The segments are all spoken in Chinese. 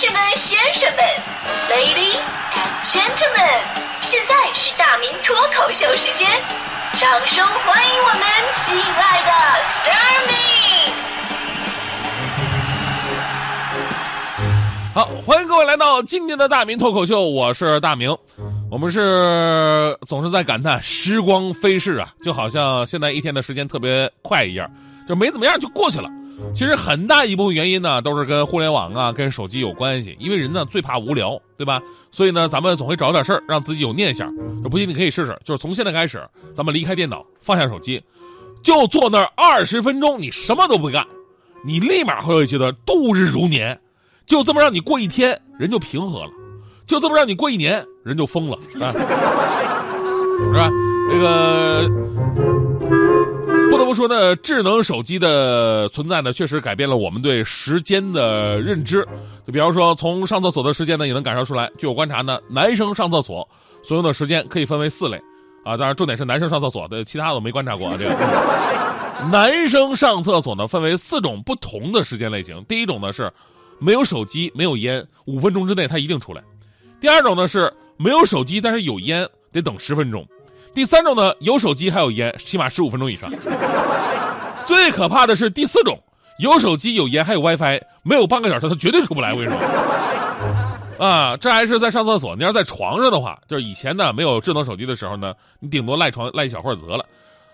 士们、先生们，Ladies and Gentlemen，现在是大明脱口秀时间，掌声欢迎我们亲爱的 s t a r m y 好，欢迎各位来到今天的大明脱口秀，我是大明。我们是总是在感叹时光飞逝啊，就好像现在一天的时间特别快一样，就没怎么样就过去了。其实很大一部分原因呢，都是跟互联网啊、跟手机有关系。因为人呢最怕无聊，对吧？所以呢，咱们总会找点事儿让自己有念想。不信你可以试试，就是从现在开始，咱们离开电脑，放下手机，就坐那儿二十分钟，你什么都不干，你立马会觉得度日如年。就这么让你过一天，人就平和了；就这么让你过一年，人就疯了，是吧？是吧？这个不说呢，智能手机的存在呢，确实改变了我们对时间的认知。就比方说，从上厕所的时间呢，也能感受出来。据我观察呢，男生上厕所所用的时间可以分为四类，啊，当然重点是男生上厕所的，其他的我没观察过啊。这个 男生上厕所呢，分为四种不同的时间类型。第一种呢是。没有手机，没有烟，五分钟之内他一定出来。第二种呢是没有手机，但是有烟，得等十分钟。第三种呢有手机还有烟，起码十五分钟以上。最可怕的是第四种，有手机有烟还有 WiFi，没有半个小时他绝对出不来。我跟你说，啊，这还是在上厕所。你要在床上的话，就是以前呢没有智能手机的时候呢，你顶多赖床赖一小会儿得了，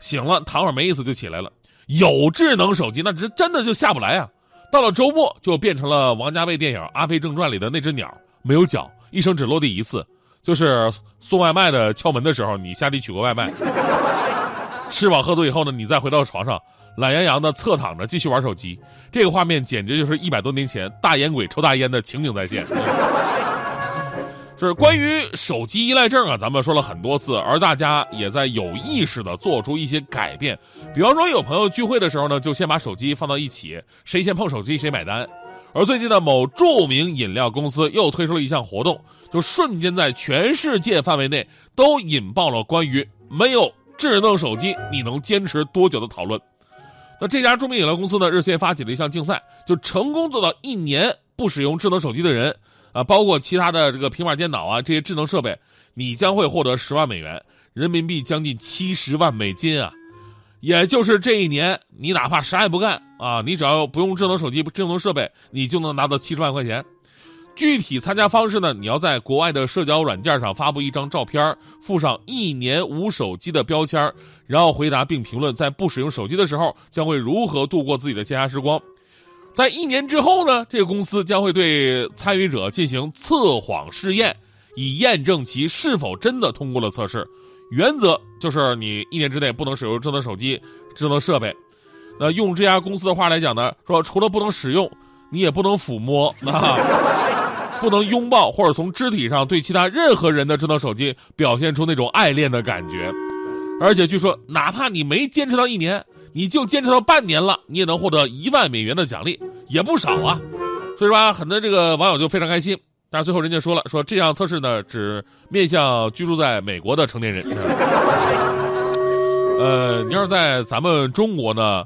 醒了躺会儿没意思就起来了。有智能手机那真真的就下不来啊。到了周末，就变成了王家卫电影《阿飞正传》里的那只鸟，没有脚，一生只落地一次，就是送外卖的敲门的时候，你下地取个外卖。吃饱喝足以后呢，你再回到床上，懒洋洋的侧躺着继续玩手机，这个画面简直就是一百多年前大烟鬼抽大烟的情景再现。就是关于手机依赖症啊，咱们说了很多次，而大家也在有意识的做出一些改变。比方说，有朋友聚会的时候呢，就先把手机放到一起，谁先碰手机谁买单。而最近呢，某著名饮料公司又推出了一项活动，就瞬间在全世界范围内都引爆了关于没有智能手机你能坚持多久的讨论。那这家著名饮料公司呢，日前发起了一项竞赛，就成功做到一年不使用智能手机的人。啊，包括其他的这个平板电脑啊，这些智能设备，你将会获得十万美元，人民币将近七十万美金啊！也就是这一年，你哪怕啥也不干啊，你只要不用智能手机、智能设备，你就能拿到七十万块钱。具体参加方式呢，你要在国外的社交软件上发布一张照片，附上一年无手机的标签，然后回答并评论在不使用手机的时候将会如何度过自己的闲暇时光。在一年之后呢，这个公司将会对参与者进行测谎试验，以验证其是否真的通过了测试。原则就是你一年之内不能使用智能手机、智能设备。那用这家公司的话来讲呢，说除了不能使用，你也不能抚摸，啊，不能拥抱或者从肢体上对其他任何人的智能手机表现出那种爱恋的感觉。而且据说，哪怕你没坚持到一年。你就坚持到半年了，你也能获得一万美元的奖励，也不少啊。所以说吧，很多这个网友就非常开心。但是最后人家说了，说这项测试呢只面向居住在美国的成年人。呃，你要是在咱们中国呢，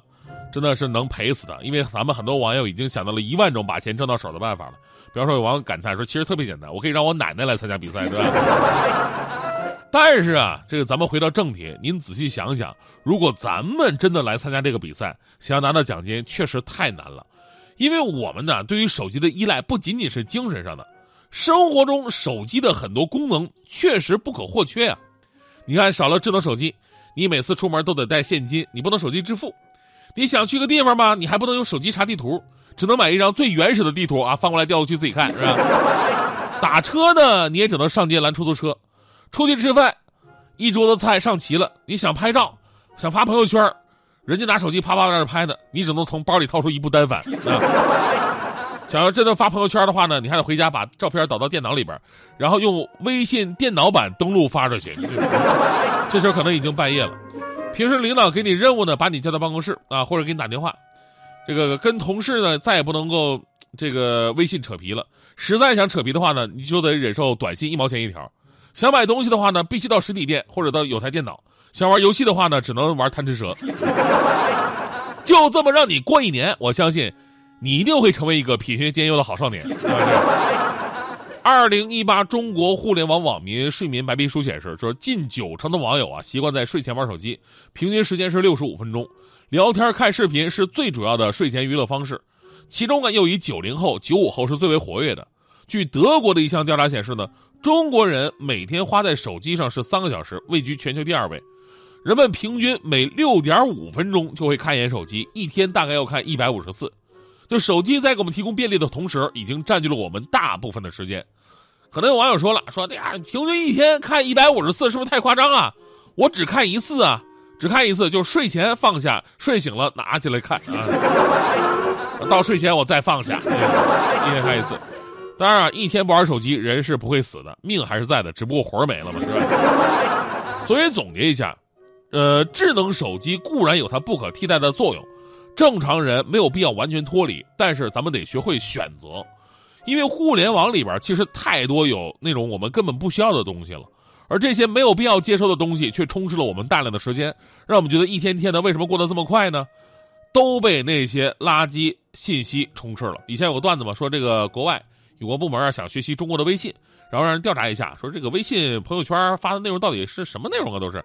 真的是能赔死的，因为咱们很多网友已经想到了一万种把钱挣到手的办法了。比方说，有网友感叹说，其实特别简单，我可以让我奶奶来参加比赛，对吧？但是啊，这个咱们回到正题，您仔细想想，如果咱们真的来参加这个比赛，想要拿到奖金，确实太难了。因为我们呢，对于手机的依赖不仅仅是精神上的，生活中手机的很多功能确实不可或缺啊。你看，少了智能手机，你每次出门都得带现金，你不能手机支付。你想去个地方吧，你还不能用手机查地图，只能买一张最原始的地图啊，翻过来调过去自己看，是吧？打车呢，你也只能上街拦出租车。出去吃饭，一桌子菜上齐了，你想拍照，想发朋友圈，人家拿手机啪啪在那拍的，你只能从包里掏出一部单反啊。想要真的发朋友圈的话呢，你还得回家把照片导到电脑里边，然后用微信电脑版登录发出去。这时候可能已经半夜了。平时领导给你任务呢，把你叫到办公室啊，或者给你打电话，这个跟同事呢再也不能够这个微信扯皮了。实在想扯皮的话呢，你就得忍受短信一毛钱一条。想买东西的话呢，必须到实体店或者到有台电脑；想玩游戏的话呢，只能玩贪吃蛇。就这么让你过一年，我相信，你一定会成为一个品学兼优的好少年。二零一八中国互联网网民睡眠白皮书显示，说近九成的网友啊习惯在睡前玩手机，平均时间是六十五分钟。聊天、看视频是最主要的睡前娱乐方式，其中呢又以九零后、九五后是最为活跃的。据德国的一项调查显示呢，中国人每天花在手机上是三个小时，位居全球第二位。人们平均每六点五分钟就会看一眼手机，一天大概要看一百五十次。就手机在给我们提供便利的同时，已经占据了我们大部分的时间。可能有网友说了，说哎呀，平均一天看一百五十次，是不是太夸张啊？我只看一次啊，只看一次，就睡前放下，睡醒了拿起来看啊。到睡前我再放下，一天看一次。当然啊，一天不玩手机，人是不会死的，命还是在的，只不过魂没了嘛，是吧？所以总结一下，呃，智能手机固然有它不可替代的作用。正常人没有必要完全脱离，但是咱们得学会选择，因为互联网里边其实太多有那种我们根本不需要的东西了，而这些没有必要接收的东西却充斥了我们大量的时间，让我们觉得一天天的为什么过得这么快呢？都被那些垃圾信息充斥了。以前有个段子嘛，说这个国外有关部门啊想学习中国的微信，然后让人调查一下，说这个微信朋友圈发的内容到底是什么内容啊？都是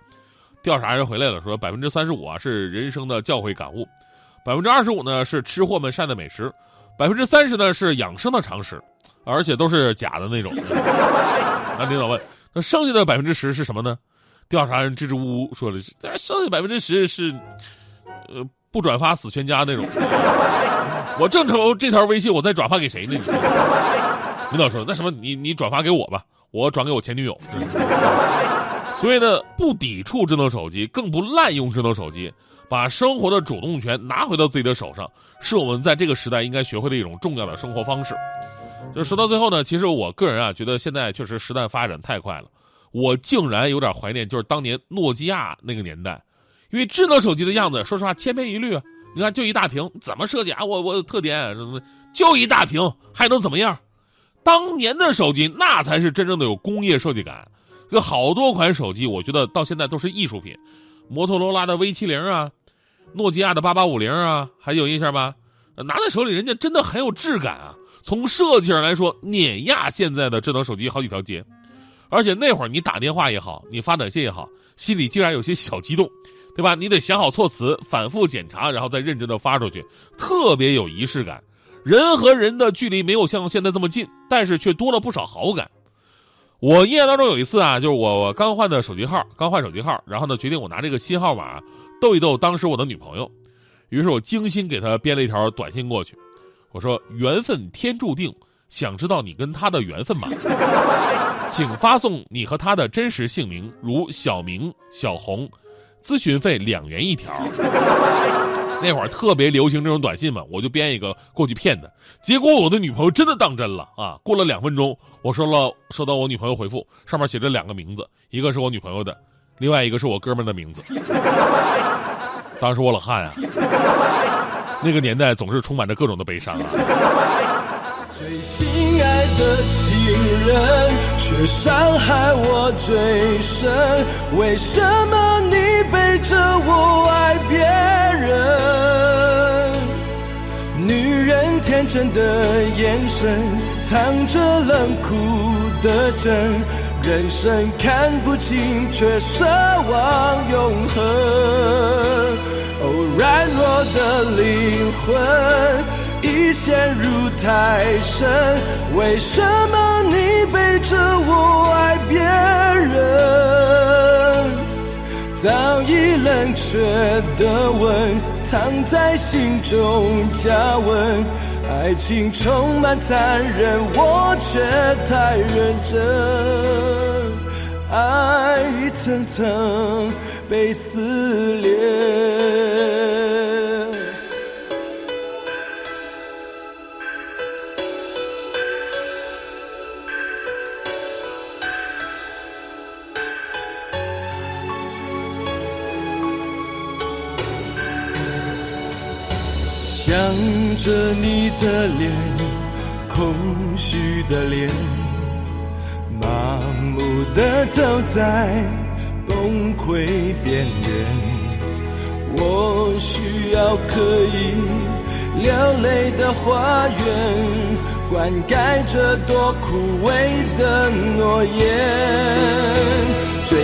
调查人回来了，说百分之三十五啊是人生的教诲感悟。百分之二十五呢是吃货们晒的美食，百分之三十呢是养生的常识，而且都是假的那种。那领导问，那剩下的百分之十是什么呢？调查人支支吾吾说了，剩下百分之十是，呃，不转发死全家那种。我正愁这条微信我再转发给谁呢？领导说，那什么，你你转发给我吧，我转给我前女友。所以呢，不抵触智能手机，更不滥用智能手机。把生活的主动权拿回到自己的手上，是我们在这个时代应该学会的一种重要的生活方式。就说到最后呢，其实我个人啊，觉得现在确实时代发展太快了，我竟然有点怀念就是当年诺基亚那个年代，因为智能手机的样子，说实话千篇一律啊。你看，就一大屏，怎么设计啊？我我特点什么？就一大屏，还能怎么样？当年的手机那才是真正的有工业设计感，有好多款手机，我觉得到现在都是艺术品。摩托罗拉的 V 七零啊，诺基亚的八八五零啊，还有印象吧？拿在手里，人家真的很有质感啊。从设计上来说，碾压现在的智能手机好几条街。而且那会儿你打电话也好，你发短信也好，心里竟然有些小激动，对吧？你得想好措辞，反复检查，然后再认真的发出去，特别有仪式感。人和人的距离没有像现在这么近，但是却多了不少好感。我印象当中有一次啊，就是我我刚换的手机号，刚换手机号，然后呢决定我拿这个新号码逗一逗当时我的女朋友，于是我精心给她编了一条短信过去，我说缘分天注定，想知道你跟他的缘分吗？请发送你和他的真实姓名，如小明、小红，咨询费两元一条。那会儿特别流行这种短信嘛，我就编一个过去骗他，结果我的女朋友真的当真了啊！过了两分钟，我收了收到我女朋友回复，上面写着两个名字，一个是我女朋友的，另外一个是我哥们的名字。当时我老汉啊！那个年代总是充满着各种的悲伤啊。最心爱的情人，却伤害我最深，为什么你背着我爱别人？女人天真的眼神，藏着冷酷的真，人生看不清，却奢望永恒。哦，软弱的灵魂。已陷入太深，为什么你背着我爱别人？早已冷却的吻，藏在心中加温。爱情充满残忍，我却太认真，爱一层层被撕裂。着你的脸，空虚的脸，麻木的走在崩溃边缘。我需要可以流泪的花园，灌溉着多枯萎的诺言。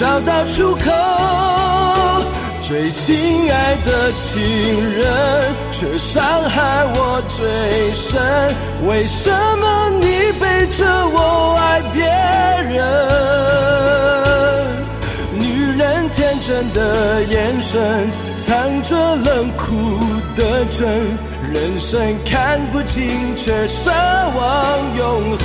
找到出口，最心爱的情人却伤害我最深。为什么你背着我爱别人？女人天真的眼神，藏着冷酷的真。人生看不清，却奢望永恒。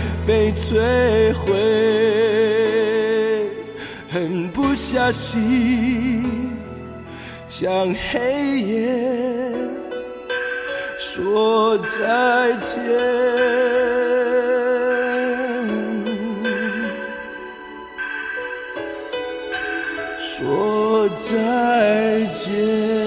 被摧毁，狠不下心向黑夜说再见，说再见。